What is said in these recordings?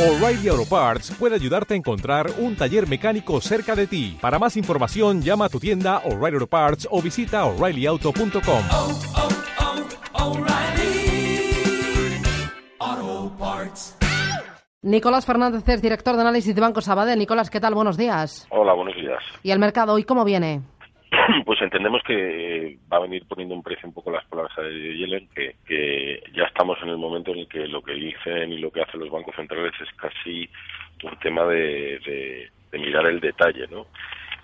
O'Reilly Auto Parts puede ayudarte a encontrar un taller mecánico cerca de ti. Para más información, llama a tu tienda O'Reilly Auto Parts o visita oreillyauto.com. oh, oh, O'Reilly Auto Parts. Nicolás Fernández es director de análisis de Banco Sabadell. Nicolás, ¿qué tal? Buenos días. Hola, buenos días. ¿Y el mercado hoy cómo viene? Pues entendemos que va a venir poniendo un precio un poco las palabras de Yellen, que, ya estamos en el momento en el que lo que dicen y lo que hacen los bancos centrales es casi un tema de, de, de mirar el detalle, ¿no?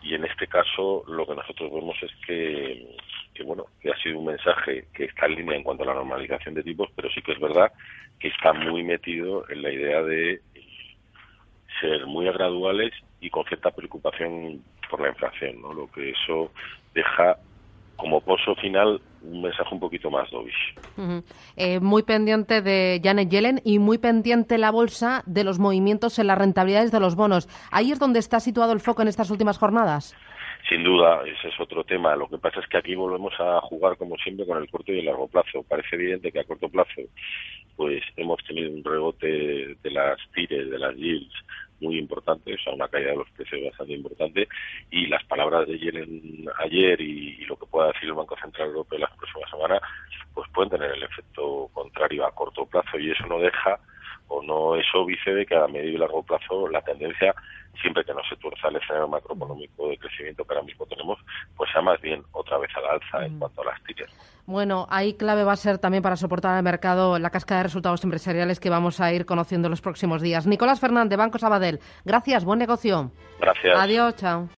Y en este caso lo que nosotros vemos es que, que, bueno, que ha sido un mensaje que está en línea en cuanto a la normalización de tipos, pero sí que es verdad que está muy metido en la idea de ser muy graduales y con cierta preocupación por la inflación, ¿no? Lo que eso deja como pozo final un mensaje un poquito más dovish. Eh, muy pendiente de Janet Yellen y muy pendiente la bolsa de los movimientos en las rentabilidades de los bonos. Ahí es donde está situado el foco en estas últimas jornadas. Sin duda, ese es otro tema. Lo que pasa es que aquí volvemos a jugar, como siempre, con el corto y el largo plazo. Parece evidente que a corto plazo pues hemos tenido un rebote de las tires, de las yields, muy importante, o sea, una caída de los precios bastante importante, y las palabras de Yellen ayer y, lo que pueda decir el Banco Central Europeo las próximas semanas, pues pueden tener el efecto contrario a corto plazo, y eso no deja o no es óbice de que a medio y largo plazo la tendencia, siempre que no se tuerza el escenario macroeconómico de crecimiento que ahora mismo tenemos, pues más bien otra vez a la alza en cuanto a las tiras. Bueno, ahí clave va a ser también para soportar al mercado la cascada de resultados empresariales que vamos a ir conociendo en los próximos días. Nicolás Fernández, Banco Sabadell. Gracias, buen negocio. Gracias. Adiós, chao.